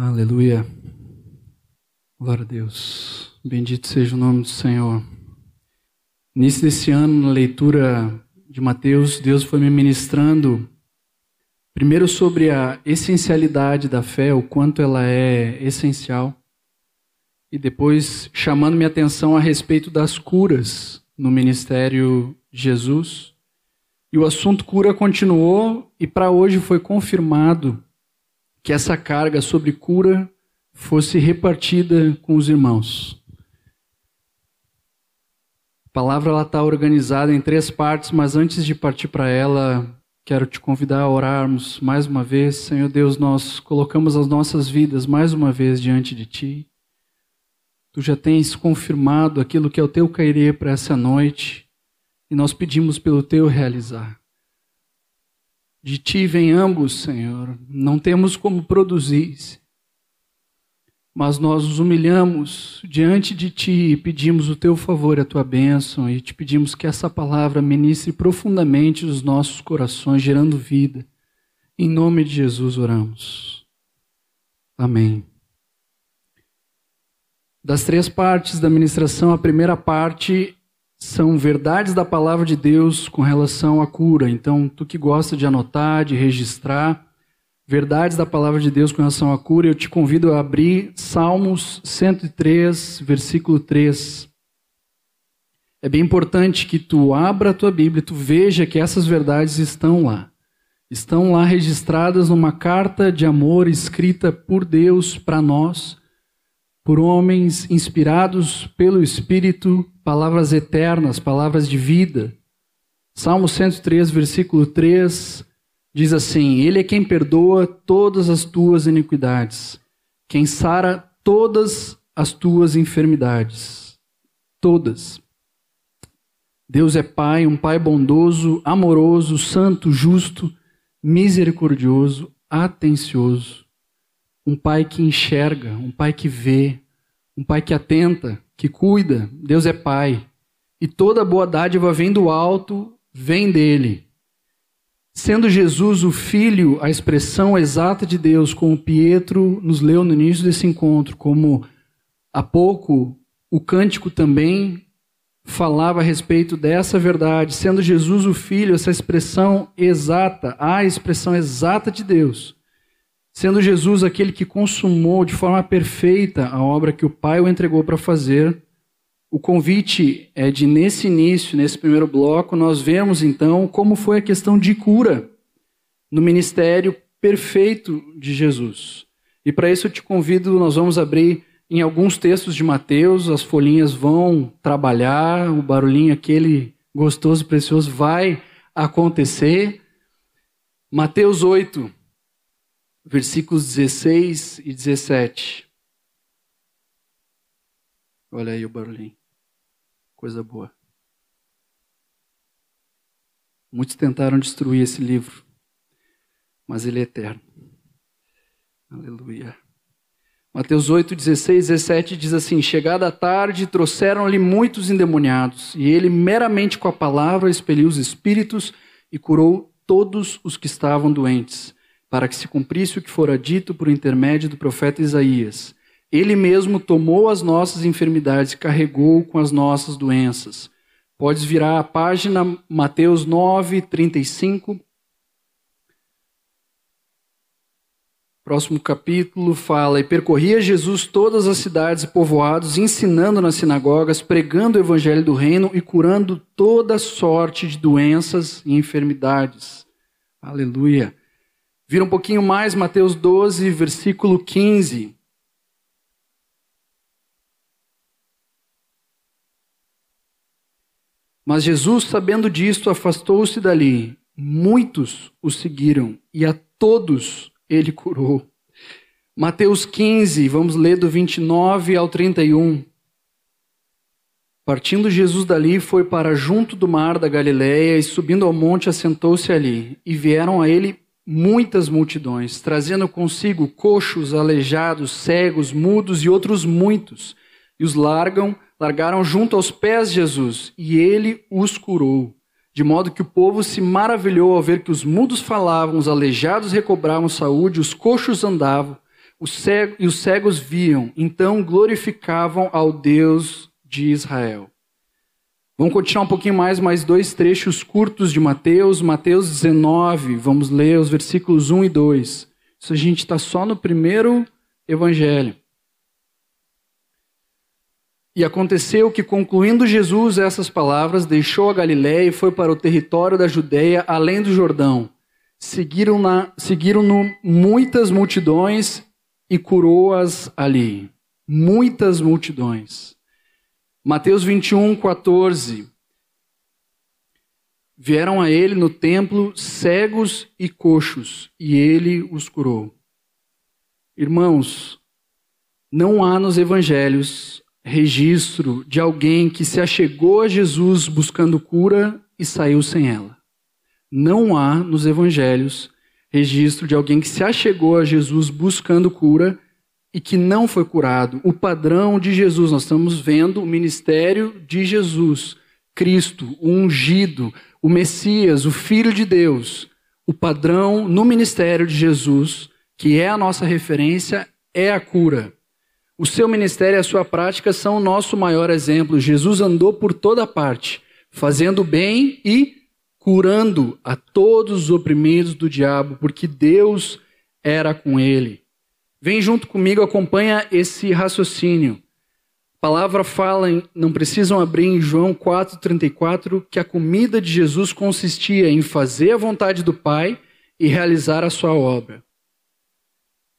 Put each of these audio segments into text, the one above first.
Aleluia. Glória a Deus. Bendito seja o nome do Senhor. Início desse ano, na leitura de Mateus, Deus foi me ministrando primeiro sobre a essencialidade da fé, o quanto ela é essencial, e depois chamando minha atenção a respeito das curas no ministério de Jesus. E o assunto cura continuou e para hoje foi confirmado que essa carga sobre cura fosse repartida com os irmãos. A palavra está organizada em três partes, mas antes de partir para ela, quero te convidar a orarmos mais uma vez. Senhor Deus, nós colocamos as nossas vidas mais uma vez diante de Ti. Tu já tens confirmado aquilo que é o Teu querer para essa noite e nós pedimos pelo Teu realizar. De ti vem ambos, Senhor. Não temos como produzir, mas nós nos humilhamos diante de ti e pedimos o teu favor a tua bênção e te pedimos que essa palavra ministre profundamente os nossos corações, gerando vida. Em nome de Jesus oramos. Amém. Das três partes da ministração, a primeira parte são verdades da palavra de Deus com relação à cura. Então, tu que gosta de anotar, de registrar verdades da palavra de Deus com relação à cura, eu te convido a abrir Salmos 103, versículo 3. É bem importante que tu abra a tua Bíblia, tu veja que essas verdades estão lá. Estão lá registradas numa carta de amor escrita por Deus para nós, por homens inspirados pelo Espírito palavras eternas, palavras de vida. Salmo 103, versículo 3 diz assim: Ele é quem perdoa todas as tuas iniquidades, quem sara todas as tuas enfermidades. Todas. Deus é Pai, um Pai bondoso, amoroso, santo, justo, misericordioso, atencioso. Um Pai que enxerga, um Pai que vê, um Pai que atenta, que cuida, Deus é Pai. E toda boa dádiva vem do alto, vem dele. Sendo Jesus o Filho, a expressão exata de Deus, como Pietro nos leu no início desse encontro, como há pouco o cântico também falava a respeito dessa verdade, sendo Jesus o Filho, essa expressão exata, a expressão exata de Deus sendo Jesus aquele que consumou de forma perfeita a obra que o Pai o entregou para fazer. O convite é de, nesse início, nesse primeiro bloco, nós vemos então como foi a questão de cura no ministério perfeito de Jesus. E para isso eu te convido, nós vamos abrir em alguns textos de Mateus, as folhinhas vão trabalhar, o barulhinho aquele gostoso, precioso vai acontecer. Mateus 8, versículos 16 e 17. Olha aí o barulhinho. Coisa boa. Muitos tentaram destruir esse livro, mas ele é eterno. Aleluia. Mateus 8, 16, 17 diz assim: Chegada a tarde, trouxeram-lhe muitos endemoniados, e ele, meramente com a palavra, expeliu os espíritos e curou todos os que estavam doentes para que se cumprisse o que fora dito por intermédio do profeta Isaías. Ele mesmo tomou as nossas enfermidades e carregou com as nossas doenças. Podes virar a página Mateus 9, 35. Próximo capítulo fala: E percorria Jesus todas as cidades e povoados, ensinando nas sinagogas, pregando o evangelho do reino e curando toda sorte de doenças e enfermidades. Aleluia. Vira um pouquinho mais, Mateus 12, versículo 15. Mas Jesus, sabendo disto, afastou-se dali. Muitos o seguiram e a todos ele curou. Mateus 15, vamos ler do 29 ao 31. Partindo Jesus dali, foi para junto do mar da Galiléia e subindo ao monte assentou-se ali. E vieram a ele muitas multidões, trazendo consigo coxos, aleijados, cegos, mudos e outros muitos. E os largam, largaram junto aos pés de Jesus, e ele os curou. De modo que o povo se maravilhou ao ver que os mudos falavam, os aleijados recobravam saúde, os coxos andavam, cego, e os cegos viam, então glorificavam ao Deus de Israel. Vamos continuar um pouquinho mais, mais dois trechos curtos de Mateus, Mateus 19, vamos ler os versículos 1 e 2. Isso a gente está só no primeiro evangelho. E aconteceu que, concluindo Jesus essas palavras, deixou a Galiléia e foi para o território da Judéia, além do Jordão. Seguiram-no seguiram muitas multidões e curou-as ali. Muitas multidões. Mateus 21, 14. Vieram a ele no templo cegos e coxos, e ele os curou. Irmãos, não há nos evangelhos registro de alguém que se achegou a Jesus buscando cura e saiu sem ela. Não há nos evangelhos registro de alguém que se achegou a Jesus buscando cura e que não foi curado. O padrão de Jesus, nós estamos vendo o ministério de Jesus, Cristo, o ungido, o Messias, o Filho de Deus. O padrão no ministério de Jesus, que é a nossa referência, é a cura. O seu ministério e a sua prática são o nosso maior exemplo. Jesus andou por toda parte, fazendo bem e curando a todos os oprimidos do diabo, porque Deus era com ele. Vem junto comigo, acompanha esse raciocínio. A palavra fala, em, não precisam abrir em João 4,34, que a comida de Jesus consistia em fazer a vontade do Pai e realizar a sua obra.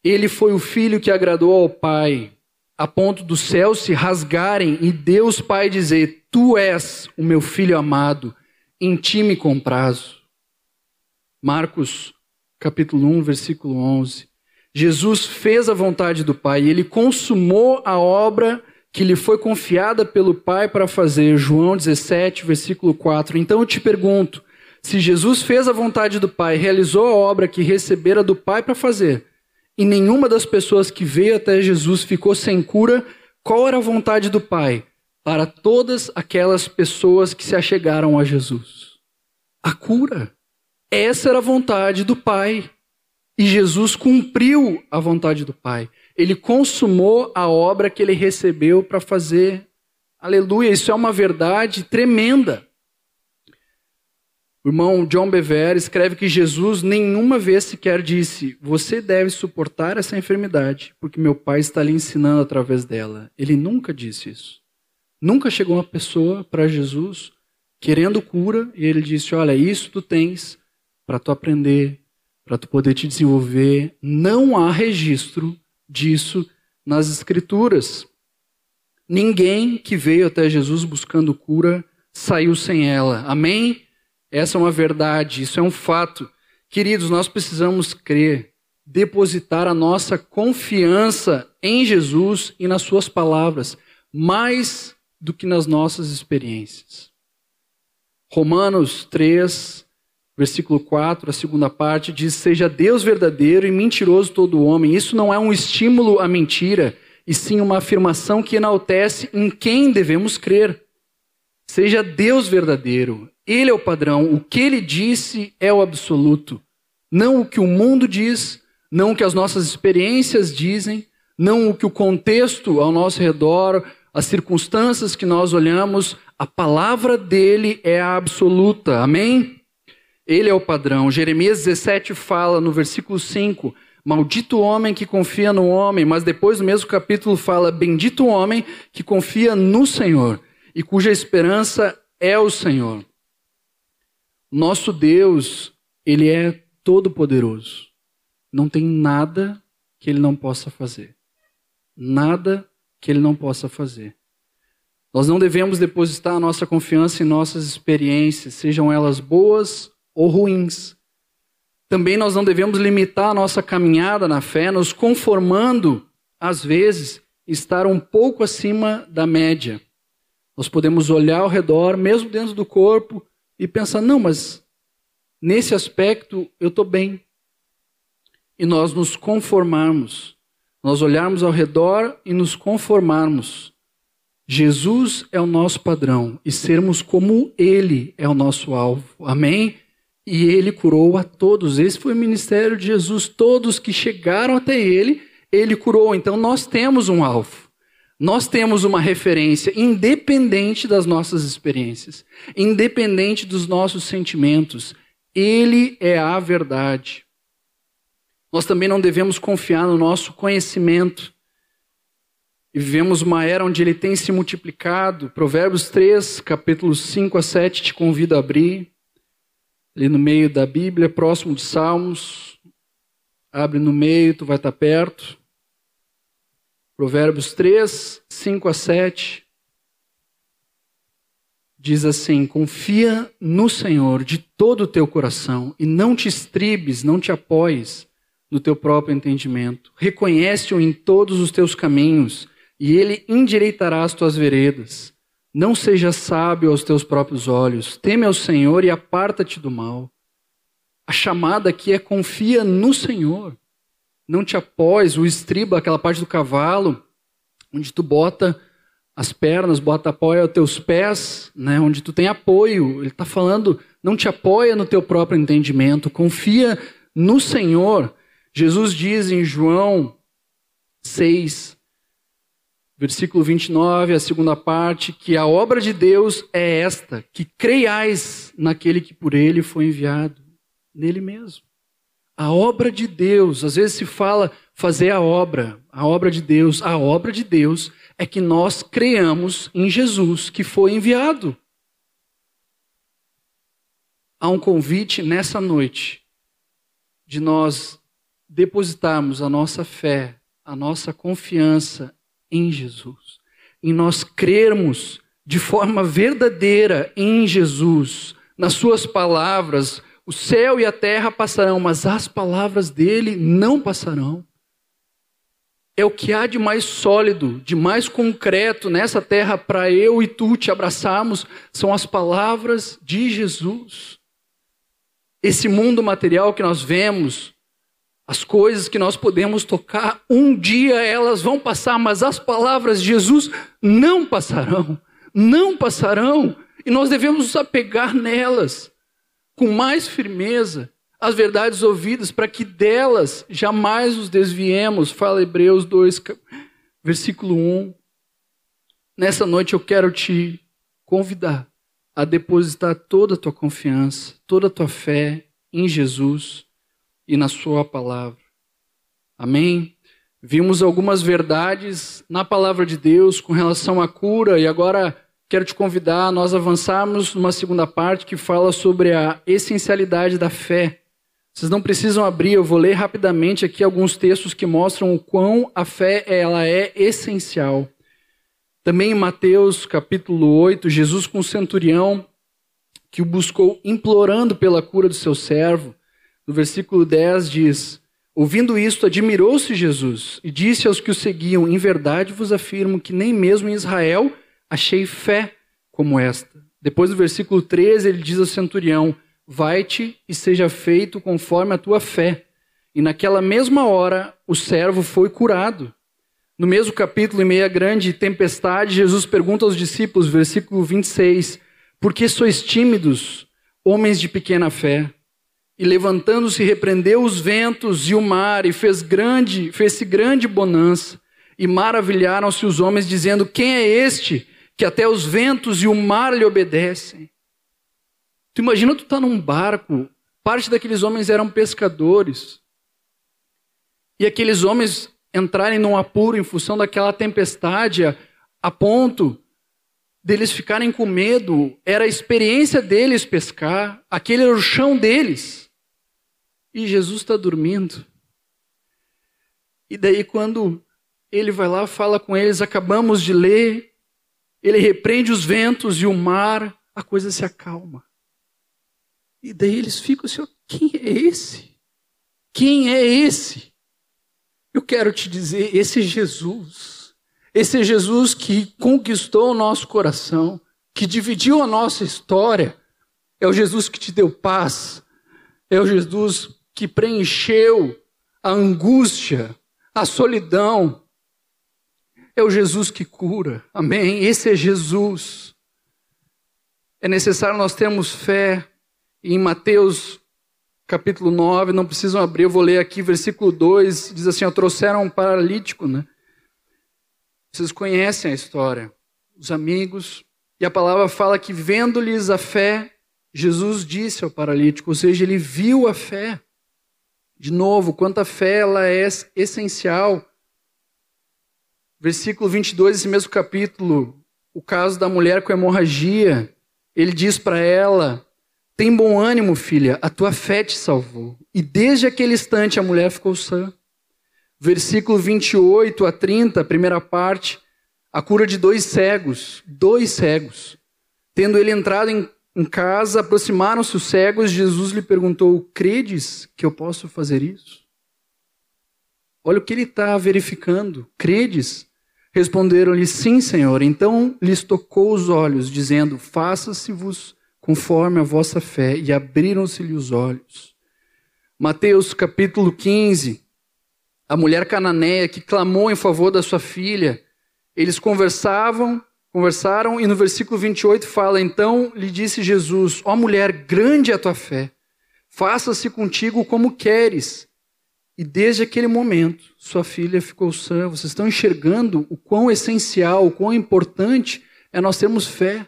Ele foi o filho que agradou ao Pai, a ponto dos céus se rasgarem e Deus Pai dizer: Tu és o meu filho amado, em ti me comprazo. Marcos, capítulo 1, versículo 11. Jesus fez a vontade do Pai ele consumou a obra que lhe foi confiada pelo Pai para fazer. João 17, versículo 4. Então eu te pergunto: se Jesus fez a vontade do Pai, realizou a obra que recebera do Pai para fazer, e nenhuma das pessoas que veio até Jesus ficou sem cura, qual era a vontade do Pai para todas aquelas pessoas que se achegaram a Jesus? A cura. Essa era a vontade do Pai. E Jesus cumpriu a vontade do Pai. Ele consumou a obra que ele recebeu para fazer. Aleluia, isso é uma verdade tremenda. O irmão John Bever escreve que Jesus nenhuma vez sequer disse: Você deve suportar essa enfermidade, porque meu pai está lhe ensinando através dela. Ele nunca disse isso. Nunca chegou uma pessoa para Jesus querendo cura e ele disse: Olha, isso tu tens para tu aprender, para tu poder te desenvolver. Não há registro disso nas Escrituras. Ninguém que veio até Jesus buscando cura saiu sem ela. Amém? Essa é uma verdade, isso é um fato. Queridos, nós precisamos crer, depositar a nossa confiança em Jesus e nas Suas palavras, mais do que nas nossas experiências. Romanos 3, versículo 4, a segunda parte, diz: Seja Deus verdadeiro e mentiroso todo homem. Isso não é um estímulo à mentira, e sim uma afirmação que enaltece em quem devemos crer. Seja Deus verdadeiro ele é o padrão. O que ele disse é o absoluto. Não o que o mundo diz, não o que as nossas experiências dizem, não o que o contexto ao nosso redor, as circunstâncias que nós olhamos. A palavra dele é a absoluta. Amém? Ele é o padrão. Jeremias 17 fala no versículo 5. Maldito o homem que confia no homem, mas depois no mesmo capítulo fala: Bendito o homem que confia no Senhor e cuja esperança é o Senhor. Nosso Deus, ele é todo poderoso. Não tem nada que ele não possa fazer. Nada que ele não possa fazer. Nós não devemos depositar a nossa confiança em nossas experiências, sejam elas boas ou ruins. Também nós não devemos limitar a nossa caminhada na fé, nos conformando, às vezes, estar um pouco acima da média. Nós podemos olhar ao redor, mesmo dentro do corpo, e pensar: não, mas nesse aspecto eu estou bem. E nós nos conformarmos, nós olharmos ao redor e nos conformarmos. Jesus é o nosso padrão e sermos como Ele é o nosso alvo. Amém? E Ele curou a todos. Esse foi o ministério de Jesus. Todos que chegaram até Ele, ele curou. Então nós temos um alvo. Nós temos uma referência independente das nossas experiências, independente dos nossos sentimentos. Ele é a verdade. Nós também não devemos confiar no nosso conhecimento. E vivemos uma era onde ele tem se multiplicado. Provérbios 3, capítulos 5 a 7, te convido a abrir. Ali no meio da Bíblia, próximo de Salmos. Abre no meio, tu vai estar perto. Provérbios 3, 5 a 7. Diz assim: Confia no Senhor de todo o teu coração e não te estribes, não te apoies no teu próprio entendimento. Reconhece-o em todos os teus caminhos e ele endireitará as tuas veredas. Não seja sábio aos teus próprios olhos. Teme ao Senhor e aparta-te do mal. A chamada aqui é confia no Senhor não te apoies, o estriba, aquela parte do cavalo, onde tu bota as pernas, bota apoio aos teus pés, né, onde tu tem apoio. Ele está falando, não te apoia no teu próprio entendimento, confia no Senhor. Jesus diz em João 6, versículo 29, a segunda parte, que a obra de Deus é esta, que creiais naquele que por ele foi enviado, nele mesmo. A obra de Deus, às vezes se fala fazer a obra, a obra de Deus. A obra de Deus é que nós creamos em Jesus que foi enviado. Há um convite nessa noite de nós depositarmos a nossa fé, a nossa confiança em Jesus, em nós crermos de forma verdadeira em Jesus, nas Suas palavras, o céu e a terra passarão, mas as palavras dele não passarão. É o que há de mais sólido, de mais concreto nessa terra para eu e tu te abraçarmos, são as palavras de Jesus. Esse mundo material que nós vemos, as coisas que nós podemos tocar, um dia elas vão passar, mas as palavras de Jesus não passarão. Não passarão. E nós devemos nos apegar nelas com mais firmeza as verdades ouvidas, para que delas jamais nos desviemos. Fala Hebreus 2, versículo 1. Nessa noite eu quero te convidar a depositar toda a tua confiança, toda a tua fé em Jesus e na Sua palavra. Amém? Vimos algumas verdades na palavra de Deus com relação à cura e agora quero te convidar a nós avançarmos numa segunda parte que fala sobre a essencialidade da fé. Vocês não precisam abrir, eu vou ler rapidamente aqui alguns textos que mostram o quão a fé ela é essencial. Também em Mateus capítulo 8, Jesus com o centurião que o buscou implorando pela cura do seu servo. No versículo 10 diz: Ouvindo isto, admirou-se Jesus e disse aos que o seguiam: Em verdade vos afirmo que nem mesmo em Israel achei fé como esta. Depois do versículo 13, ele diz ao centurião: Vai-te e seja feito conforme a tua fé. E naquela mesma hora, o servo foi curado. No mesmo capítulo, em meia grande tempestade, Jesus pergunta aos discípulos, versículo 26, Por que sois tímidos, homens de pequena fé? E levantando-se, repreendeu os ventos e o mar, e fez grande, fez-se grande bonança. E maravilharam-se os homens, dizendo: Quem é este que até os ventos e o mar lhe obedecem. Tu imagina tu tá num barco, parte daqueles homens eram pescadores. E aqueles homens entrarem num apuro em função daquela tempestade, a, ponto deles ficarem com medo, era a experiência deles pescar, aquele era o chão deles. E Jesus está dormindo. E daí, quando ele vai lá, fala com eles, acabamos de ler ele repreende os ventos e o mar, a coisa se acalma. E daí eles ficam assim: quem é esse? Quem é esse? Eu quero te dizer: esse é Jesus. Esse é Jesus que conquistou o nosso coração, que dividiu a nossa história. É o Jesus que te deu paz. É o Jesus que preencheu a angústia, a solidão, é o Jesus que cura. Amém? Esse é Jesus. É necessário nós termos fé. Em Mateus capítulo 9, não precisam abrir, eu vou ler aqui, versículo 2, diz assim: ó, trouxeram um paralítico, né? Vocês conhecem a história, os amigos, e a palavra fala que, vendo-lhes a fé, Jesus disse ao paralítico, ou seja, ele viu a fé. De novo, quanto a fé ela é essencial. Versículo 22 desse mesmo capítulo, o caso da mulher com hemorragia, ele diz para ela: Tem bom ânimo, filha, a tua fé te salvou. E desde aquele instante a mulher ficou sã. Versículo 28 a 30, primeira parte, a cura de dois cegos, dois cegos. Tendo ele entrado em, em casa, aproximaram-se os cegos, Jesus lhe perguntou: Credes que eu posso fazer isso? Olha o que ele está verificando. Credes? Responderam-lhe: Sim, Senhor. Então lhes tocou os olhos, dizendo: Faça-se-vos conforme a vossa fé. E abriram-se-lhe os olhos. Mateus capítulo 15. A mulher cananeia que clamou em favor da sua filha eles conversavam, conversaram, e no versículo 28 fala: Então lhe disse Jesus: Ó mulher, grande é a tua fé, faça-se contigo como queres. E desde aquele momento, sua filha ficou sã. Vocês estão enxergando o quão essencial, o quão importante é nós termos fé,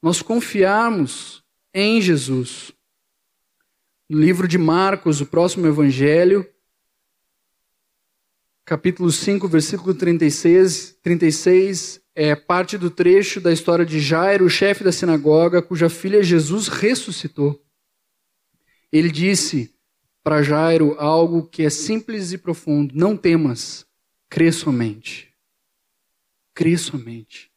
nós confiarmos em Jesus. No livro de Marcos, o próximo evangelho, capítulo 5, versículo 36, 36 é parte do trecho da história de Jairo, o chefe da sinagoga, cuja filha Jesus ressuscitou. Ele disse para Jairo algo que é simples e profundo: Não temas, crê somente. Crê somente.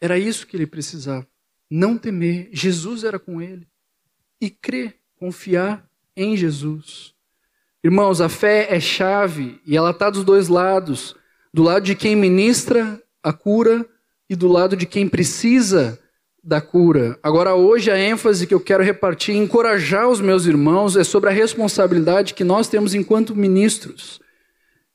Era isso que ele precisava. Não temer. Jesus era com ele. E crer, confiar em Jesus. Irmãos, a fé é chave e ela está dos dois lados do lado de quem ministra a cura e do lado de quem precisa da cura. Agora, hoje, a ênfase que eu quero repartir, encorajar os meus irmãos, é sobre a responsabilidade que nós temos enquanto ministros,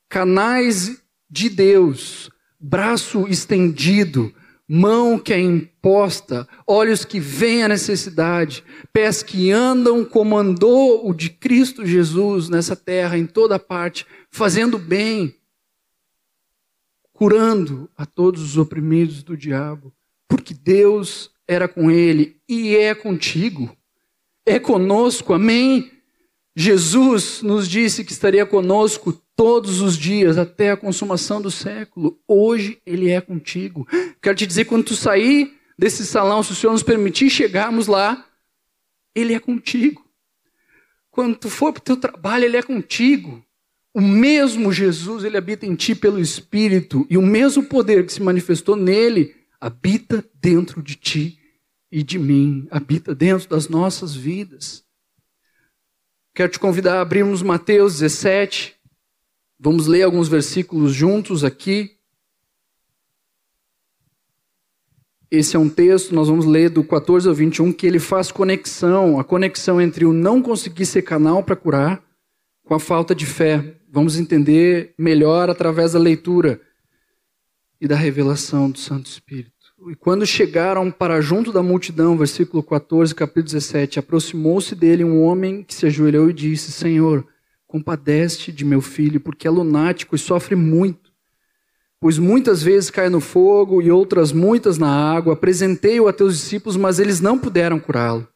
canais de Deus, braço estendido mão que é imposta, olhos que veem a necessidade, pés que andam como andou o de Cristo Jesus nessa terra, em toda parte, fazendo bem, curando a todos os oprimidos do diabo, porque Deus era com ele e é contigo, é conosco, amém? Jesus nos disse que estaria conosco todos os dias até a consumação do século. Hoje ele é contigo. Quero te dizer, quando tu sair desse salão, se o Senhor nos permitir chegarmos lá, ele é contigo. Quando tu for para o teu trabalho, ele é contigo. O mesmo Jesus, ele habita em ti pelo Espírito, e o mesmo poder que se manifestou nele habita dentro de ti e de mim, habita dentro das nossas vidas. Quero te convidar a abrirmos Mateus 17, Vamos ler alguns versículos juntos aqui. Esse é um texto, nós vamos ler do 14 ao 21, que ele faz conexão, a conexão entre o não conseguir ser canal para curar com a falta de fé. Vamos entender melhor através da leitura e da revelação do Santo Espírito. E quando chegaram para junto da multidão, versículo 14, capítulo 17, aproximou-se dele um homem que se ajoelhou e disse: Senhor, Compadece de meu filho, porque é lunático e sofre muito. Pois muitas vezes cai no fogo e outras muitas na água. Apresentei-o a teus discípulos, mas eles não puderam curá-lo.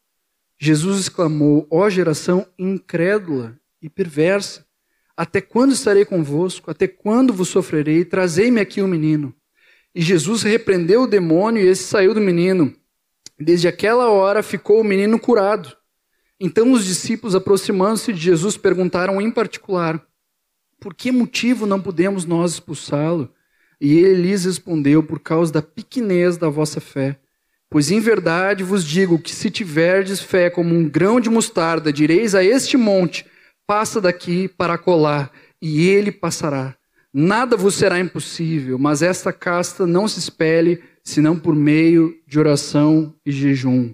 Jesus exclamou: Ó geração incrédula e perversa, até quando estarei convosco? Até quando vos sofrerei? Trazei-me aqui o um menino. E Jesus repreendeu o demônio e esse saiu do menino. Desde aquela hora ficou o menino curado. Então os discípulos, aproximando-se de Jesus, perguntaram em particular: Por que motivo não podemos nós expulsá-lo? E ele lhes respondeu: Por causa da pequenez da vossa fé. Pois em verdade vos digo que se tiverdes fé como um grão de mostarda, direis a este monte: Passa daqui para colar, e ele passará. Nada vos será impossível, mas esta casta não se espelhe senão por meio de oração e jejum.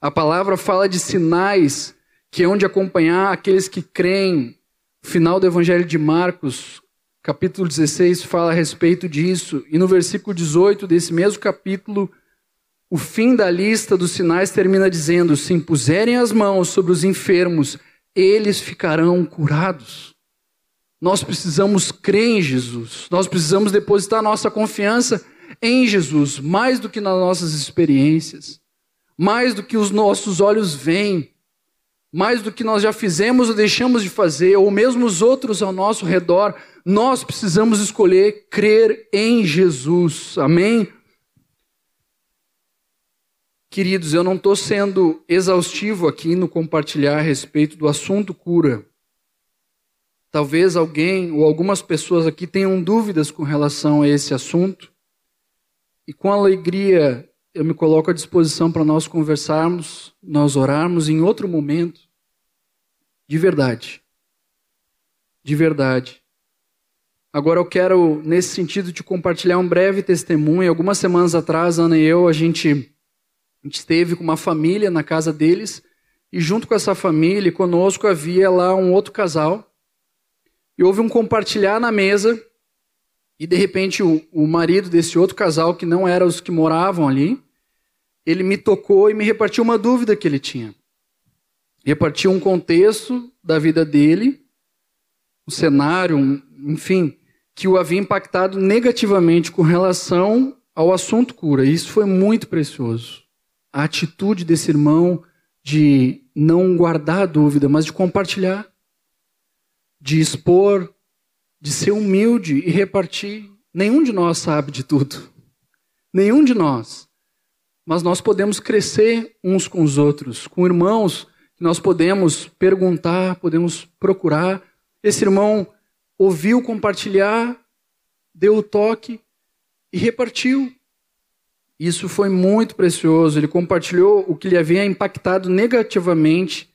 A palavra fala de sinais que é onde acompanhar aqueles que creem. O final do Evangelho de Marcos, capítulo 16, fala a respeito disso. E no versículo 18 desse mesmo capítulo, o fim da lista dos sinais termina dizendo: se impuserem as mãos sobre os enfermos, eles ficarão curados. Nós precisamos crer em Jesus, nós precisamos depositar nossa confiança em Jesus, mais do que nas nossas experiências, mais do que os nossos olhos veem, mais do que nós já fizemos ou deixamos de fazer, ou mesmo os outros ao nosso redor, nós precisamos escolher crer em Jesus. Amém? Queridos, eu não estou sendo exaustivo aqui no compartilhar a respeito do assunto cura. Talvez alguém ou algumas pessoas aqui tenham dúvidas com relação a esse assunto. E com alegria eu me coloco à disposição para nós conversarmos, nós orarmos em outro momento. De verdade. De verdade. Agora eu quero, nesse sentido, te compartilhar um breve testemunho. Algumas semanas atrás, Ana e eu, a gente a gente esteve com uma família na casa deles e junto com essa família, conosco havia lá um outro casal. E houve um compartilhar na mesa e de repente o, o marido desse outro casal, que não eram os que moravam ali, ele me tocou e me repartiu uma dúvida que ele tinha. Repartiu um contexto da vida dele, um cenário, um, enfim, que o havia impactado negativamente com relação ao assunto cura. Isso foi muito precioso a atitude desse irmão de não guardar a dúvida, mas de compartilhar, de expor, de ser humilde e repartir. Nenhum de nós sabe de tudo. Nenhum de nós. Mas nós podemos crescer uns com os outros, com irmãos que nós podemos perguntar, podemos procurar. Esse irmão ouviu compartilhar, deu o toque e repartiu. Isso foi muito precioso. Ele compartilhou o que lhe havia impactado negativamente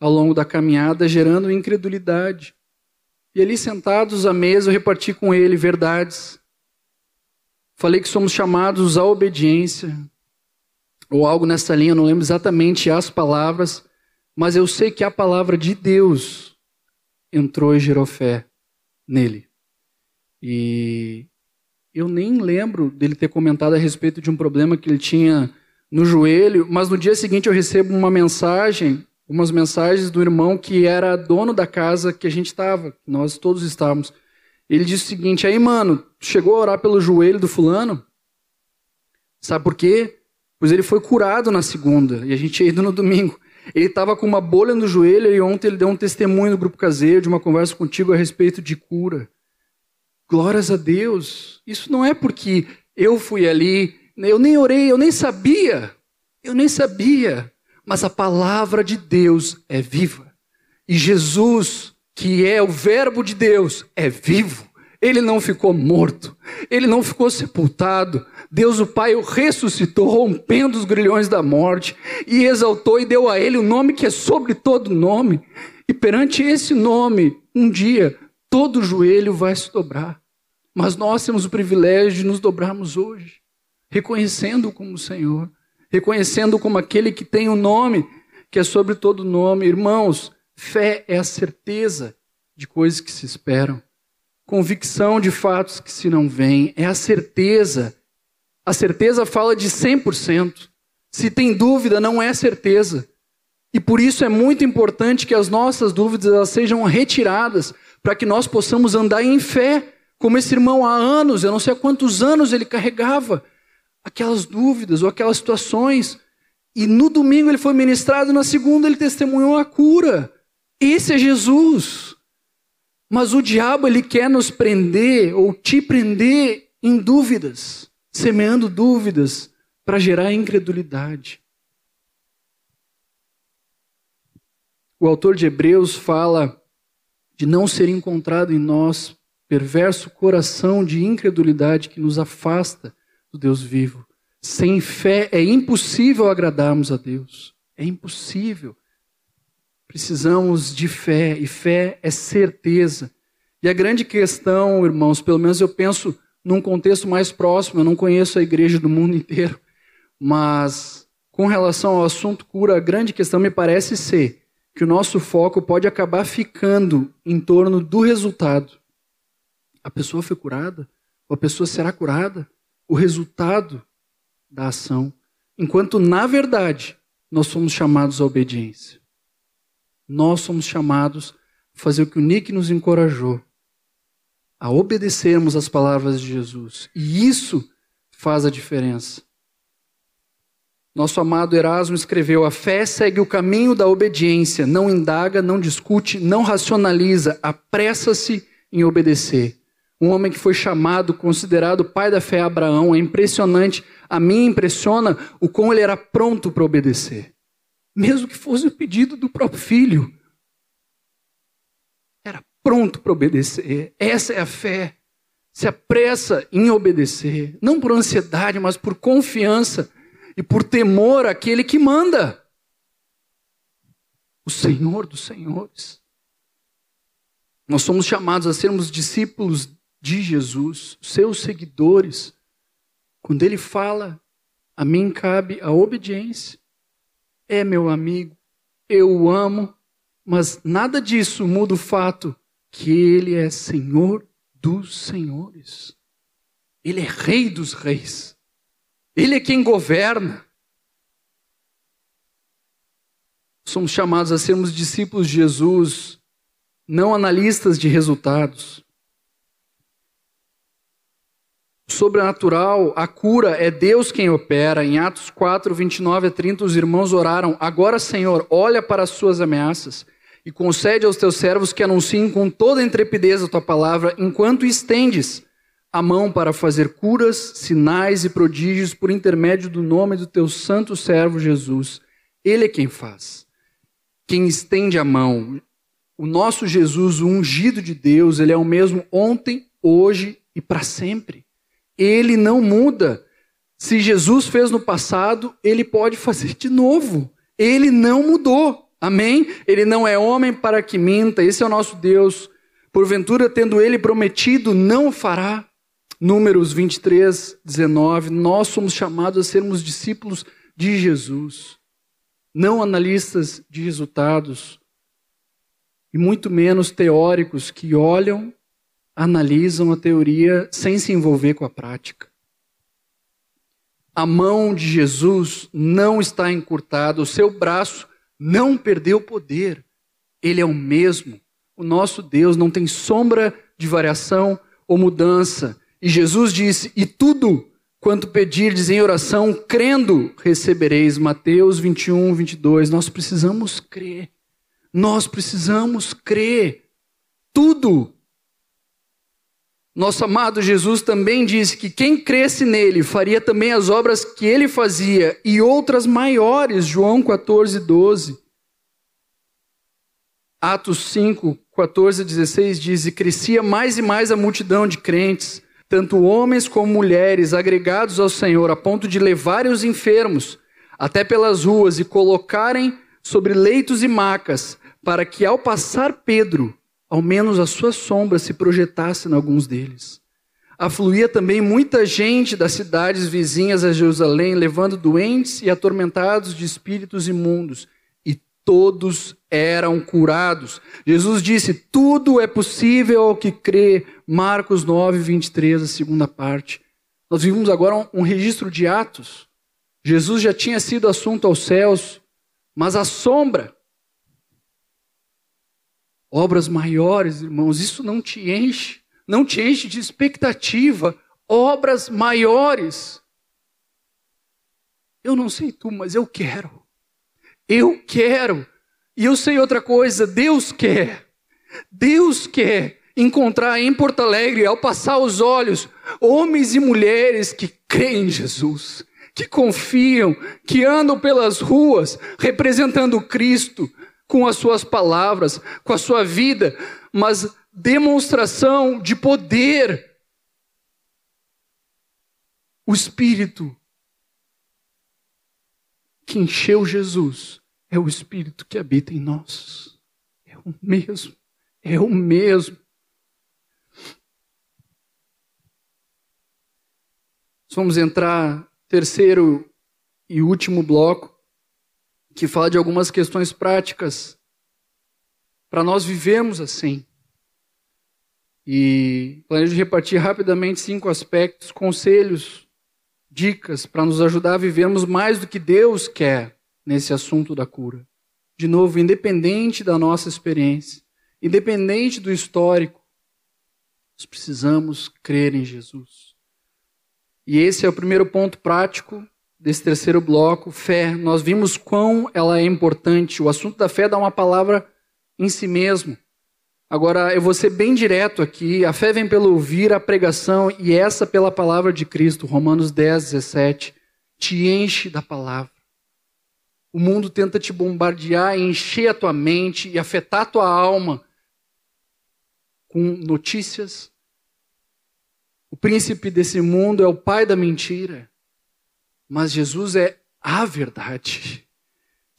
ao longo da caminhada, gerando incredulidade. E ali sentados à mesa, eu reparti com ele verdades. Falei que somos chamados à obediência, ou algo nessa linha, não lembro exatamente as palavras, mas eu sei que a palavra de Deus entrou e gerou fé nele. E eu nem lembro dele ter comentado a respeito de um problema que ele tinha no joelho, mas no dia seguinte eu recebo uma mensagem, umas mensagens do irmão que era dono da casa que a gente estava, nós todos estávamos. Ele disse o seguinte: aí, mano, chegou a orar pelo joelho do fulano? Sabe por quê? Pois ele foi curado na segunda e a gente tinha ido no domingo. Ele estava com uma bolha no joelho e ontem ele deu um testemunho no grupo caseiro de uma conversa contigo a respeito de cura. Glórias a Deus. Isso não é porque eu fui ali, eu nem orei, eu nem sabia. Eu nem sabia. Mas a palavra de Deus é viva. E Jesus, que é o Verbo de Deus, é vivo. Ele não ficou morto, ele não ficou sepultado. Deus o Pai o ressuscitou, rompendo os grilhões da morte, e exaltou e deu a ele o nome que é sobre todo nome. E perante esse nome, um dia, todo joelho vai se dobrar. Mas nós temos o privilégio de nos dobrarmos hoje, reconhecendo-o como Senhor, reconhecendo como aquele que tem o um nome que é sobre todo nome. Irmãos, fé é a certeza de coisas que se esperam, convicção de fatos que se não veem, é a certeza. A certeza fala de 100%. Se tem dúvida, não é certeza. E por isso é muito importante que as nossas dúvidas sejam retiradas, para que nós possamos andar em fé como esse irmão há anos, eu não sei há quantos anos ele carregava aquelas dúvidas ou aquelas situações. E no domingo ele foi ministrado, na segunda ele testemunhou a cura. Esse é Jesus. Mas o diabo ele quer nos prender ou te prender em dúvidas, semeando dúvidas para gerar incredulidade. O autor de Hebreus fala de não ser encontrado em nós perverso coração de incredulidade que nos afasta do Deus vivo. Sem fé é impossível agradarmos a Deus. É impossível. Precisamos de fé, e fé é certeza. E a grande questão, irmãos, pelo menos eu penso num contexto mais próximo, eu não conheço a igreja do mundo inteiro, mas com relação ao assunto cura, a grande questão me parece ser que o nosso foco pode acabar ficando em torno do resultado a pessoa foi curada? Ou a pessoa será curada? O resultado da ação, enquanto na verdade nós somos chamados à obediência. Nós somos chamados a fazer o que o Nick nos encorajou, a obedecermos às palavras de Jesus. E isso faz a diferença. Nosso amado Erasmo escreveu: A fé segue o caminho da obediência, não indaga, não discute, não racionaliza, apressa-se em obedecer. Um homem que foi chamado, considerado pai da fé Abraão, é impressionante. A mim impressiona o quão ele era pronto para obedecer. Mesmo que fosse o pedido do próprio filho. Era pronto para obedecer. Essa é a fé. Se apressa em obedecer, não por ansiedade, mas por confiança e por temor àquele que manda. O Senhor dos Senhores. Nós somos chamados a sermos discípulos de Jesus, seus seguidores. Quando ele fala, a mim cabe a obediência. É meu amigo, eu o amo, mas nada disso muda o fato que ele é Senhor dos senhores. Ele é Rei dos reis. Ele é quem governa. Somos chamados a sermos discípulos de Jesus, não analistas de resultados. Sobrenatural, a cura é Deus quem opera. Em Atos 4, 29 a 30, os irmãos oraram: Agora, Senhor, olha para as suas ameaças e concede aos teus servos que anunciem com toda a intrepidez a tua palavra, enquanto estendes a mão para fazer curas, sinais e prodígios por intermédio do nome do teu santo servo Jesus. Ele é quem faz. Quem estende a mão. O nosso Jesus, o ungido de Deus, ele é o mesmo ontem, hoje e para sempre. Ele não muda. Se Jesus fez no passado, ele pode fazer de novo. Ele não mudou. Amém? Ele não é homem para que minta. Esse é o nosso Deus. Porventura, tendo ele prometido, não fará. Números 23, 19, nós somos chamados a sermos discípulos de Jesus, não analistas de resultados, e muito menos teóricos que olham, analisam a teoria sem se envolver com a prática. A mão de Jesus não está encurtada, o seu braço não perdeu poder, ele é o mesmo. O nosso Deus não tem sombra de variação ou mudança. E Jesus disse: E tudo quanto pedirdes em oração, crendo, recebereis. Mateus 21, 22. Nós precisamos crer. Nós precisamos crer. Tudo. Nosso amado Jesus também disse que quem cresce nele faria também as obras que ele fazia e outras maiores. João 14, 12. Atos 5, 14 16 diz: E crescia mais e mais a multidão de crentes tanto homens como mulheres, agregados ao Senhor, a ponto de levarem os enfermos até pelas ruas e colocarem sobre leitos e macas, para que ao passar Pedro, ao menos a sua sombra se projetasse em alguns deles. Afluía também muita gente das cidades vizinhas a Jerusalém, levando doentes e atormentados de espíritos imundos, todos eram curados. Jesus disse: tudo é possível ao que crê. Marcos 9, 23, a segunda parte. Nós vimos agora um registro de Atos. Jesus já tinha sido assunto aos céus, mas a sombra. Obras maiores, irmãos, isso não te enche, não te enche de expectativa. Obras maiores. Eu não sei tu, mas eu quero. Eu quero. E eu sei outra coisa, Deus quer. Deus quer encontrar em Porto Alegre, ao passar os olhos, homens e mulheres que creem em Jesus, que confiam, que andam pelas ruas representando Cristo com as suas palavras, com a sua vida, mas demonstração de poder. O Espírito que encheu Jesus é o Espírito que habita em nós. É o mesmo. É o mesmo. Vamos entrar terceiro e último bloco, que fala de algumas questões práticas para nós vivermos assim. E planejo repartir rapidamente cinco aspectos, conselhos dicas para nos ajudar a vivermos mais do que Deus quer nesse assunto da cura. De novo, independente da nossa experiência, independente do histórico, nós precisamos crer em Jesus. E esse é o primeiro ponto prático desse terceiro bloco, fé. Nós vimos quão ela é importante. O assunto da fé dá uma palavra em si mesmo. Agora, eu vou ser bem direto aqui. A fé vem pelo ouvir a pregação e essa pela palavra de Cristo. Romanos 10, 17. Te enche da palavra. O mundo tenta te bombardear, encher a tua mente e afetar a tua alma com notícias. O príncipe desse mundo é o pai da mentira. Mas Jesus é a verdade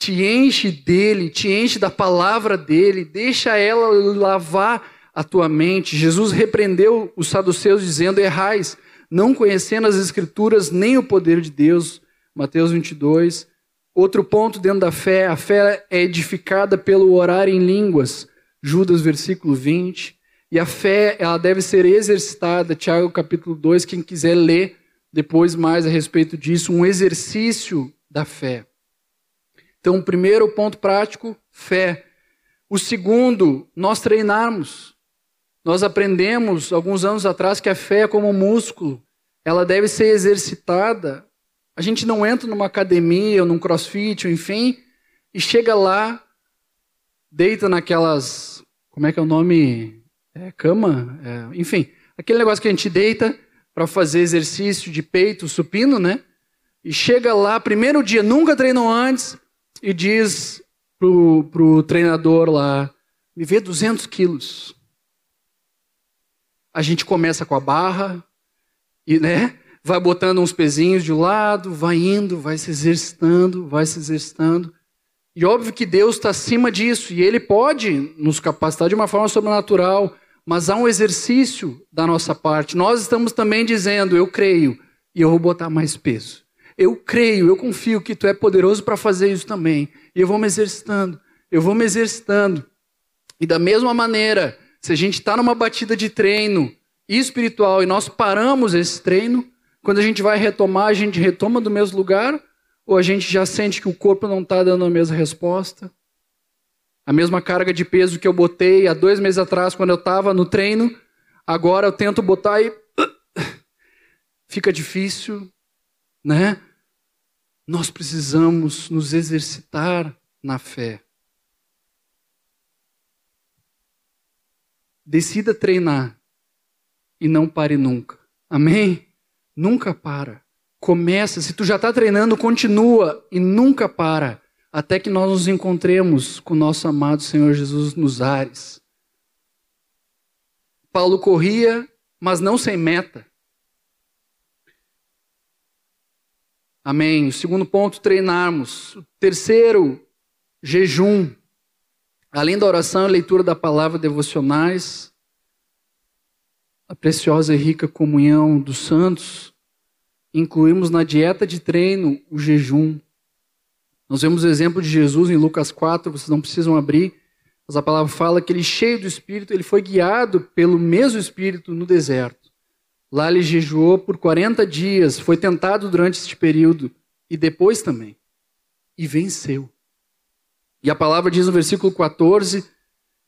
te enche dele, te enche da palavra dele, deixa ela lavar a tua mente. Jesus repreendeu os saduceus dizendo: errais, não conhecendo as escrituras nem o poder de Deus. Mateus 22. Outro ponto dentro da fé, a fé é edificada pelo orar em línguas. Judas versículo 20. E a fé, ela deve ser exercitada, Tiago capítulo 2, quem quiser ler depois mais a respeito disso, um exercício da fé. Então, o primeiro ponto prático, fé. O segundo, nós treinarmos. Nós aprendemos alguns anos atrás que a fé é como um músculo, ela deve ser exercitada. A gente não entra numa academia ou num crossfit, enfim, e chega lá, deita naquelas. Como é que é o nome? É, cama? É, enfim, aquele negócio que a gente deita para fazer exercício de peito, supino, né? E chega lá, primeiro dia, nunca treinou antes, e diz pro, pro treinador lá, me vê 200 quilos. A gente começa com a barra, e né, vai botando uns pezinhos de lado, vai indo, vai se exercitando, vai se exercitando. E óbvio que Deus está acima disso, e Ele pode nos capacitar de uma forma sobrenatural, mas há um exercício da nossa parte. Nós estamos também dizendo, eu creio, e eu vou botar mais peso. Eu creio, eu confio que tu é poderoso para fazer isso também. E eu vou me exercitando, eu vou me exercitando. E da mesma maneira, se a gente está numa batida de treino espiritual e nós paramos esse treino, quando a gente vai retomar, a gente retoma do mesmo lugar ou a gente já sente que o corpo não está dando a mesma resposta? A mesma carga de peso que eu botei há dois meses atrás, quando eu estava no treino, agora eu tento botar e fica difícil, né? Nós precisamos nos exercitar na fé. Decida treinar e não pare nunca. Amém? Nunca para. Começa, se tu já está treinando, continua e nunca para, até que nós nos encontremos com nosso amado Senhor Jesus nos ares. Paulo corria, mas não sem meta. Amém. O segundo ponto, treinarmos. O terceiro, jejum. Além da oração e leitura da palavra devocionais, a preciosa e rica comunhão dos santos, incluímos na dieta de treino o jejum. Nós vemos o exemplo de Jesus em Lucas 4, vocês não precisam abrir, mas a palavra fala que ele, cheio do Espírito, ele foi guiado pelo mesmo Espírito no deserto. Lá ele jejuou por 40 dias, foi tentado durante este período e depois também. E venceu. E a palavra diz no versículo 14: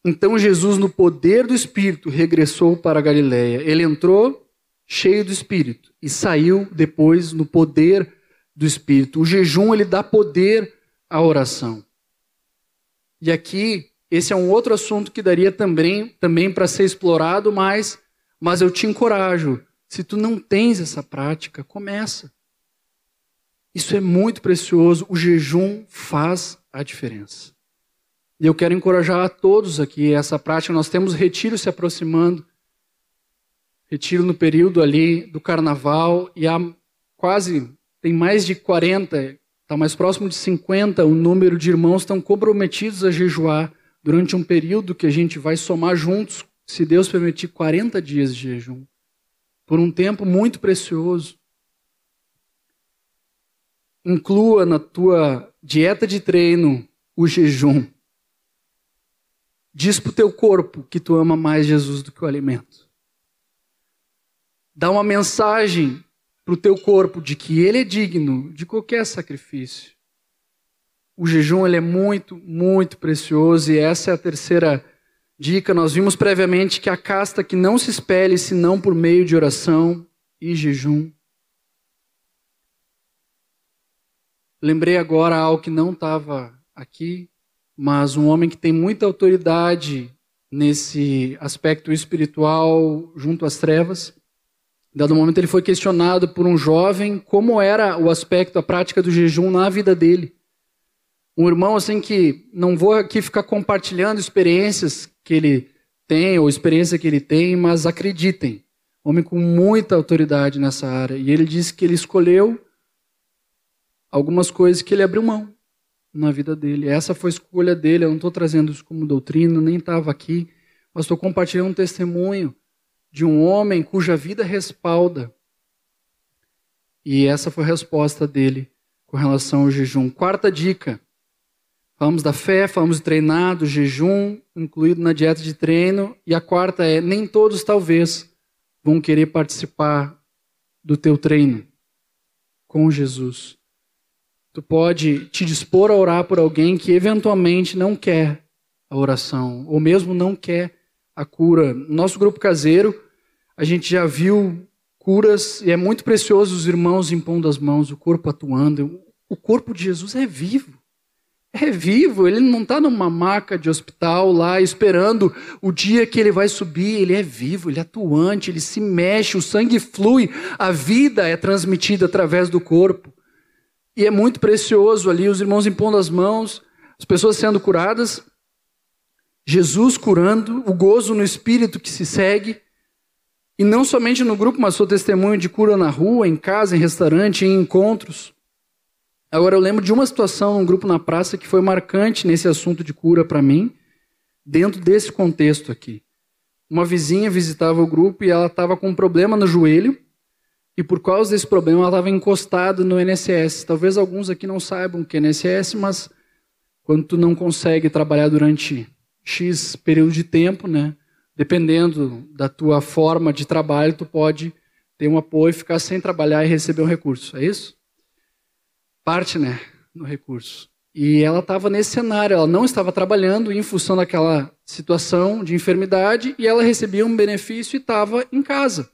Então Jesus, no poder do Espírito, regressou para Galiléia. Ele entrou cheio do Espírito e saiu depois no poder do Espírito. O jejum ele dá poder à oração. E aqui esse é um outro assunto que daria também também para ser explorado, mas mas eu te encorajo se tu não tens essa prática, começa. Isso é muito precioso. O jejum faz a diferença. E eu quero encorajar a todos aqui essa prática. Nós temos retiro se aproximando. Retiro no período ali do carnaval e há quase tem mais de 40, está mais próximo de 50 o número de irmãos estão comprometidos a jejuar durante um período que a gente vai somar juntos, se Deus permitir, 40 dias de jejum por um tempo muito precioso. Inclua na tua dieta de treino o jejum. Diz para o teu corpo que tu ama mais Jesus do que o alimento. Dá uma mensagem para o teu corpo de que ele é digno de qualquer sacrifício. O jejum ele é muito, muito precioso e essa é a terceira dica. Nós vimos previamente que a casta que não se espelhe senão por meio de oração e jejum. Lembrei agora algo que não estava aqui, mas um homem que tem muita autoridade nesse aspecto espiritual junto às trevas. Dado momento ele foi questionado por um jovem como era o aspecto, a prática do jejum na vida dele. Um irmão assim que não vou aqui ficar compartilhando experiências que ele tem ou experiência que ele tem, mas acreditem, homem com muita autoridade nessa área. E ele disse que ele escolheu algumas coisas que ele abriu mão na vida dele. Essa foi a escolha dele. Eu não estou trazendo isso como doutrina, nem estava aqui, mas estou compartilhando um testemunho de um homem cuja vida respalda. E essa foi a resposta dele com relação ao jejum. Quarta dica. Falamos da fé, falamos de treinar, do jejum, incluído na dieta de treino. E a quarta é: nem todos, talvez, vão querer participar do teu treino com Jesus. Tu pode te dispor a orar por alguém que eventualmente não quer a oração, ou mesmo não quer a cura. Nosso grupo caseiro, a gente já viu curas, e é muito precioso os irmãos impondo as mãos, o corpo atuando. O corpo de Jesus é vivo. É vivo, ele não está numa maca de hospital lá esperando o dia que ele vai subir. Ele é vivo, ele é atuante, ele se mexe, o sangue flui, a vida é transmitida através do corpo. E é muito precioso ali, os irmãos impondo as mãos, as pessoas sendo curadas, Jesus curando, o gozo no espírito que se segue. E não somente no grupo, mas sou testemunho de cura na rua, em casa, em restaurante, em encontros. Agora eu lembro de uma situação num grupo na praça que foi marcante nesse assunto de cura para mim, dentro desse contexto aqui. Uma vizinha visitava o grupo e ela estava com um problema no joelho e por causa desse problema, ela estava encostada no INSS. Talvez alguns aqui não saibam o que é INSS, mas quando tu não consegue trabalhar durante X período de tempo, né? Dependendo da tua forma de trabalho, tu pode ter um apoio, ficar sem trabalhar e receber um recurso. É isso? Parte, né, no recurso. E ela estava nesse cenário, ela não estava trabalhando em função daquela situação de enfermidade e ela recebia um benefício e estava em casa.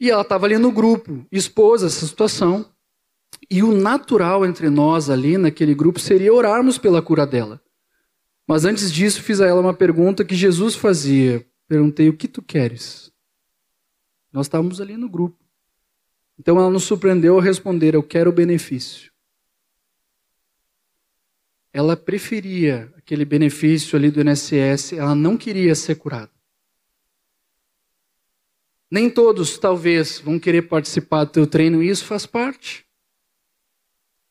E ela estava ali no grupo, expôs essa situação. E o natural entre nós ali naquele grupo seria orarmos pela cura dela. Mas antes disso, fiz a ela uma pergunta que Jesus fazia. Perguntei: O que tu queres? Nós estávamos ali no grupo. Então ela nos surpreendeu ao responder: Eu quero o benefício. Ela preferia aquele benefício ali do INSS, ela não queria ser curada. Nem todos, talvez, vão querer participar do teu treino e isso faz parte.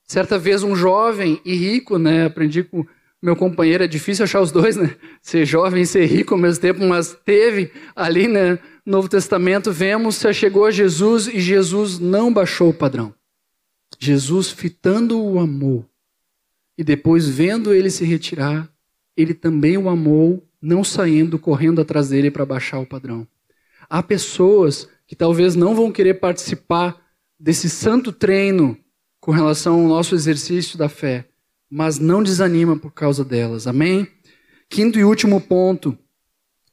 Certa vez, um jovem e rico, né? Aprendi com meu companheiro, é difícil achar os dois, né? Ser jovem e ser rico ao mesmo tempo, mas teve ali, né? No Novo Testamento, vemos, se chegou a Jesus e Jesus não baixou o padrão. Jesus, fitando o amor e depois vendo ele se retirar, ele também o amou, não saindo, correndo atrás dele para baixar o padrão. Há pessoas que talvez não vão querer participar desse santo treino com relação ao nosso exercício da fé, mas não desanima por causa delas. Amém? Quinto e último ponto: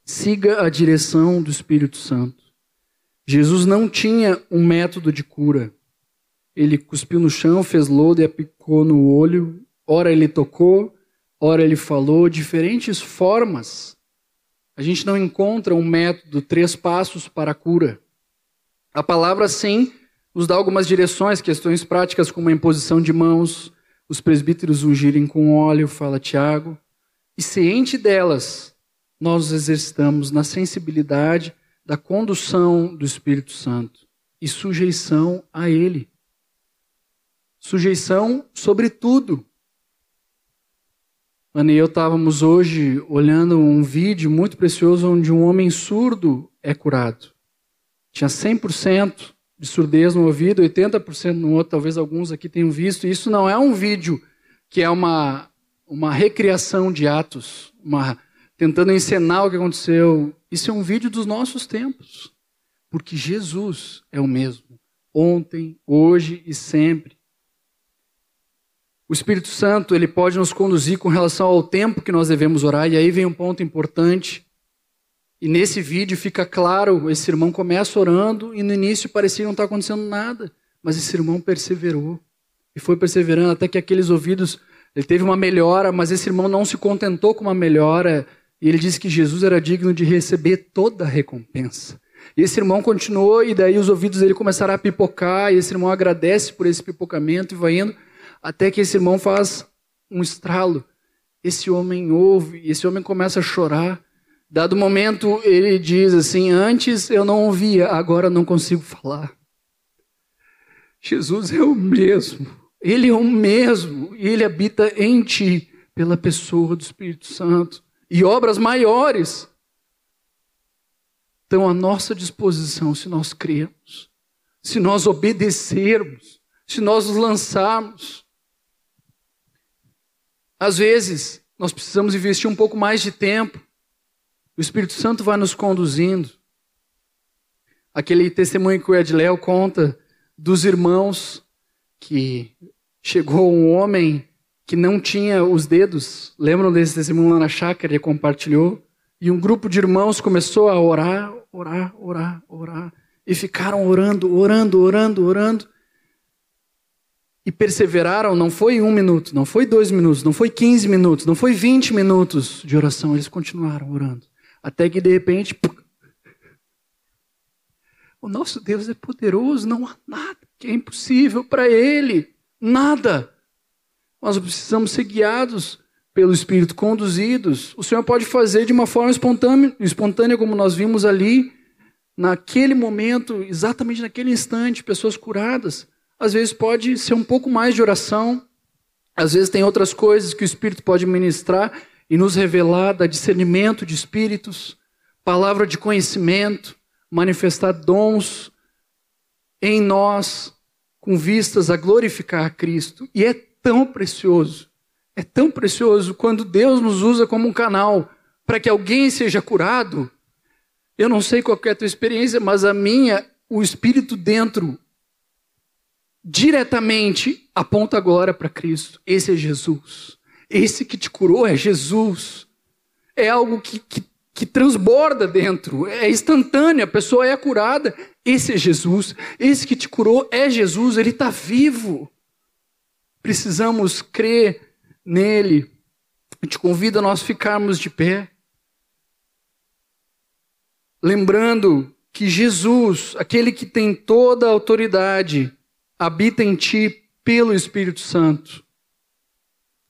siga a direção do Espírito Santo. Jesus não tinha um método de cura. Ele cuspiu no chão, fez lodo e aplicou no olho. Ora ele tocou, ora ele falou, diferentes formas a gente não encontra um método, três passos para a cura. A palavra, sim, nos dá algumas direções, questões práticas, como a imposição de mãos, os presbíteros ungirem com óleo, fala Tiago. E ciente delas, nós exercitamos na sensibilidade da condução do Espírito Santo e sujeição a Ele. Sujeição sobre tudo. Ana e eu estávamos hoje olhando um vídeo muito precioso onde um homem surdo é curado. Tinha 100% de surdez no ouvido, 80% no outro, talvez alguns aqui tenham visto. Isso não é um vídeo que é uma, uma recriação de atos, uma, tentando encenar o que aconteceu. Isso é um vídeo dos nossos tempos. Porque Jesus é o mesmo. ontem, hoje e sempre. O Espírito Santo, ele pode nos conduzir com relação ao tempo que nós devemos orar, e aí vem um ponto importante. E nesse vídeo fica claro, esse irmão começa orando e no início parecia não estar acontecendo nada, mas esse irmão perseverou. E foi perseverando até que aqueles ouvidos, ele teve uma melhora, mas esse irmão não se contentou com uma melhora, e ele disse que Jesus era digno de receber toda a recompensa. E esse irmão continuou, e daí os ouvidos dele começaram a pipocar, e esse irmão agradece por esse pipocamento e vai indo, até que esse irmão faz um estralo. Esse homem ouve, esse homem começa a chorar. Dado momento, ele diz assim: Antes eu não ouvia, agora não consigo falar. Jesus é o mesmo, ele é o mesmo, e ele habita em ti, pela pessoa do Espírito Santo. E obras maiores estão à nossa disposição se nós crermos, se nós obedecermos, se nós nos lançarmos. Às vezes, nós precisamos investir um pouco mais de tempo. O Espírito Santo vai nos conduzindo. Aquele testemunho que o Ed conta dos irmãos que chegou um homem que não tinha os dedos. Lembram desse testemunho lá na chácara? Ele compartilhou. E um grupo de irmãos começou a orar, orar, orar, orar. E ficaram orando, orando, orando, orando. E perseveraram, não foi um minuto, não foi dois minutos, não foi quinze minutos, não foi vinte minutos de oração. Eles continuaram orando. Até que de repente. O nosso Deus é poderoso, não há nada que é impossível para Ele. Nada. Nós precisamos ser guiados pelo Espírito, conduzidos. O Senhor pode fazer de uma forma espontânea, espontânea, como nós vimos ali, naquele momento, exatamente naquele instante, pessoas curadas. Às vezes pode ser um pouco mais de oração, às vezes tem outras coisas que o Espírito pode ministrar e nos revelar, dar discernimento de espíritos, palavra de conhecimento, manifestar dons em nós, com vistas a glorificar a Cristo. E é tão precioso é tão precioso quando Deus nos usa como um canal para que alguém seja curado. Eu não sei qual é a tua experiência, mas a minha, o Espírito dentro, diretamente aponta agora para Cristo. Esse é Jesus. Esse que te curou é Jesus. É algo que, que, que transborda dentro, é instantâneo, a pessoa é curada. Esse é Jesus. Esse que te curou é Jesus, ele está vivo. Precisamos crer nele. A gente convida a nós ficarmos de pé. Lembrando que Jesus, aquele que tem toda a autoridade, habita em ti pelo Espírito Santo.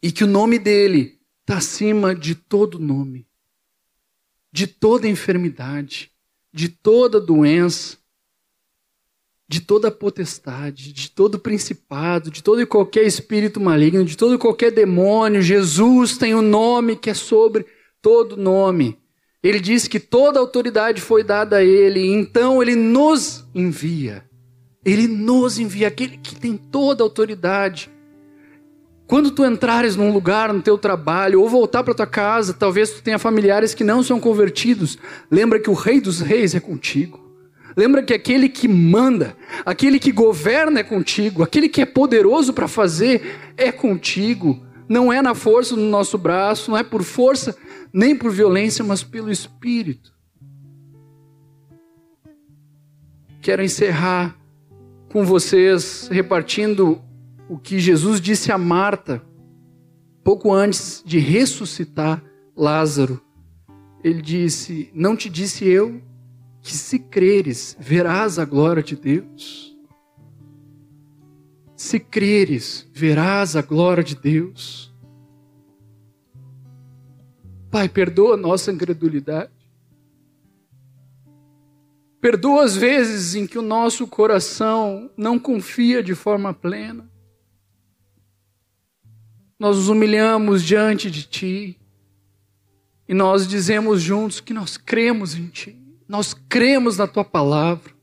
E que o nome dele está acima de todo nome, de toda enfermidade, de toda doença, de toda potestade, de todo principado, de todo e qualquer espírito maligno, de todo e qualquer demônio. Jesus tem um nome que é sobre todo nome. Ele diz que toda autoridade foi dada a ele, então ele nos envia. Ele nos envia, aquele que tem toda a autoridade. Quando tu entrares num lugar no teu trabalho ou voltar para tua casa, talvez tu tenha familiares que não são convertidos, lembra que o Rei dos Reis é contigo. Lembra que aquele que manda, aquele que governa é contigo, aquele que é poderoso para fazer é contigo. Não é na força do nosso braço, não é por força nem por violência, mas pelo Espírito. Quero encerrar com vocês repartindo o que Jesus disse a Marta, pouco antes de ressuscitar Lázaro. Ele disse: Não te disse eu que se creres, verás a glória de Deus. Se creres, verás a glória de Deus. Pai, perdoa a nossa incredulidade. Perdoa as vezes em que o nosso coração não confia de forma plena. Nós nos humilhamos diante de Ti e nós dizemos juntos que nós cremos em Ti. Nós cremos na tua palavra.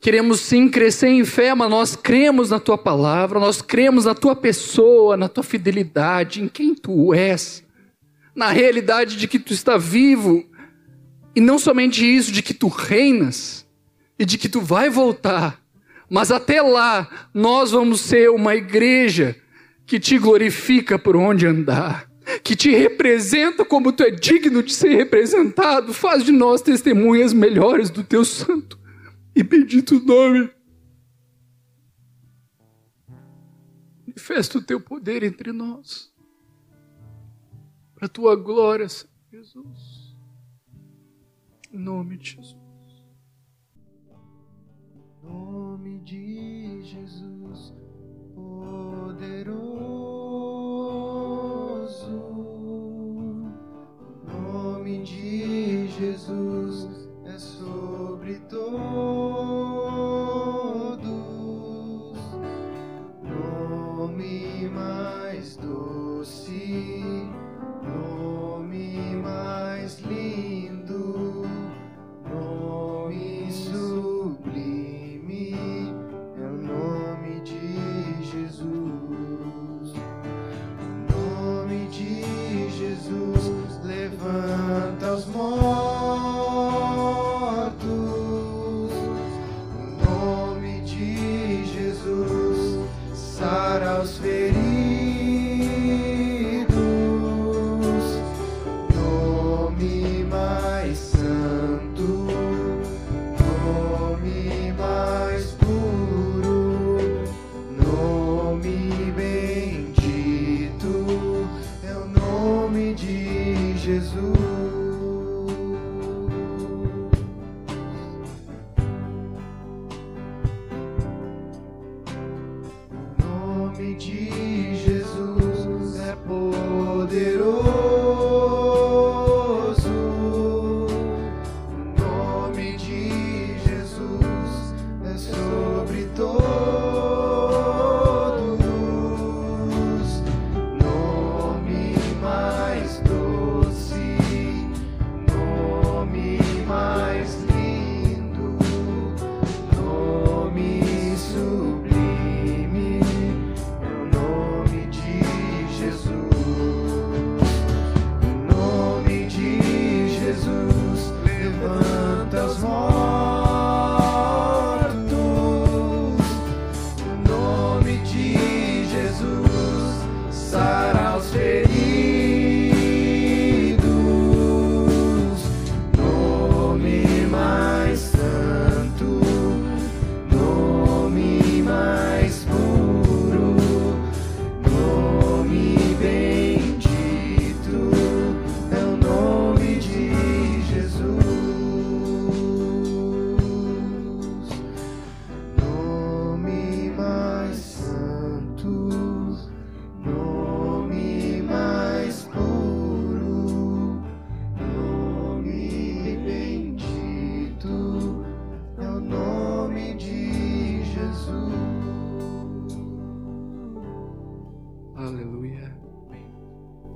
Queremos sim crescer em fé, mas nós cremos na tua palavra, nós cremos na tua pessoa, na tua fidelidade, em quem tu és, na realidade de que tu está vivo, e não somente isso, de que tu reinas e de que tu vai voltar, Mas até lá, nós vamos ser uma igreja que te glorifica por onde andar, que te representa como tu é digno de ser representado. Faz de nós testemunhas melhores do teu santo e bendito nome. Manifesta o teu poder entre nós, para a tua glória, Senhor Jesus. Em nome de Jesus. Nome de Jesus, poderoso. Jesus é sobre todos.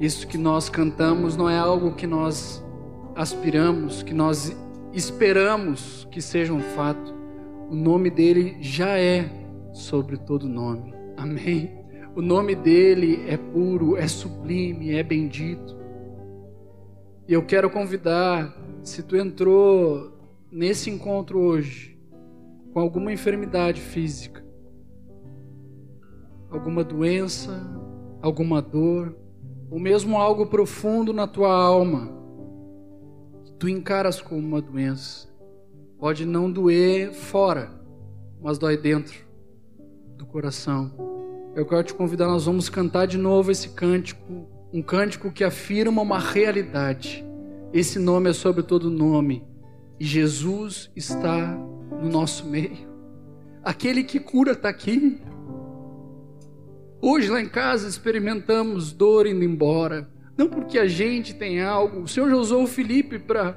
Isso que nós cantamos não é algo que nós aspiramos, que nós esperamos que seja um fato. O nome dele já é sobre todo nome. Amém. O nome dele é puro, é sublime, é bendito. E eu quero convidar, se tu entrou nesse encontro hoje com alguma enfermidade física, alguma doença, alguma dor, ou mesmo algo profundo na tua alma, que tu encaras como uma doença, pode não doer fora, mas dói dentro do coração. Eu quero te convidar, nós vamos cantar de novo esse cântico, um cântico que afirma uma realidade. Esse nome é sobre todo nome, e Jesus está no nosso meio. Aquele que cura está aqui. Hoje lá em casa experimentamos dor indo embora. Não porque a gente tem algo. O Senhor já usou o Felipe para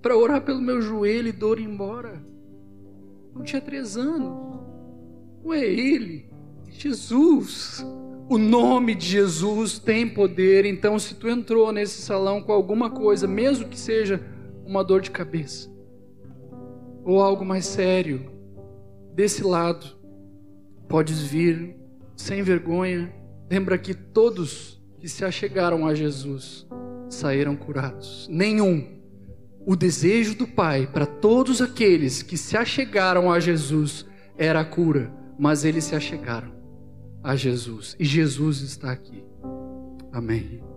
para orar pelo meu joelho e dor ir embora. Não tinha três anos. Não é ele, é Jesus. O nome de Jesus tem poder. Então, se tu entrou nesse salão com alguma coisa, mesmo que seja uma dor de cabeça ou algo mais sério, desse lado, podes vir sem vergonha. Lembra que todos que se achegaram a Jesus saíram curados. Nenhum. O desejo do Pai para todos aqueles que se achegaram a Jesus era a cura, mas eles se achegaram a Jesus e Jesus está aqui. Amém.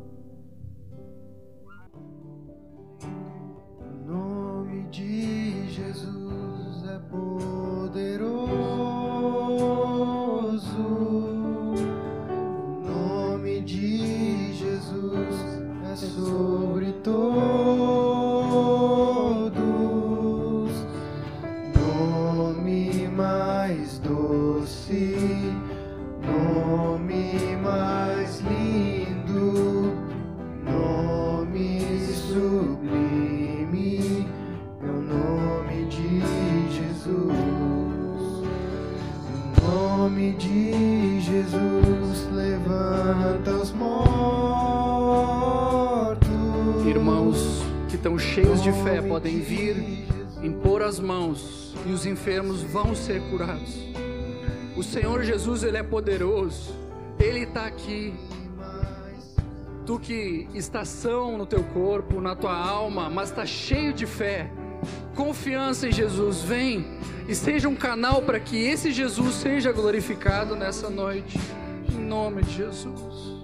Cheios de fé podem vir, impor as mãos e os enfermos vão ser curados. O Senhor Jesus, Ele é poderoso, Ele está aqui. Tu que está são no teu corpo, na tua alma, mas está cheio de fé, confiança em Jesus, vem e seja um canal para que esse Jesus seja glorificado nessa noite, em nome de Jesus.